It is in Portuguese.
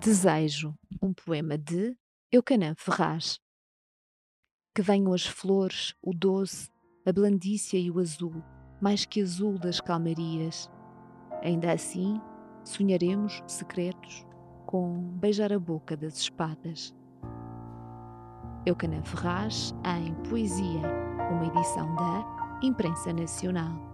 Desejo um poema de Eucanã Ferraz. Que venham as flores, o doce, a blandícia e o azul, mais que azul das calmarias. Ainda assim, sonharemos secretos com beijar a boca das espadas. Eucanã Ferraz em Poesia, uma edição da Imprensa Nacional.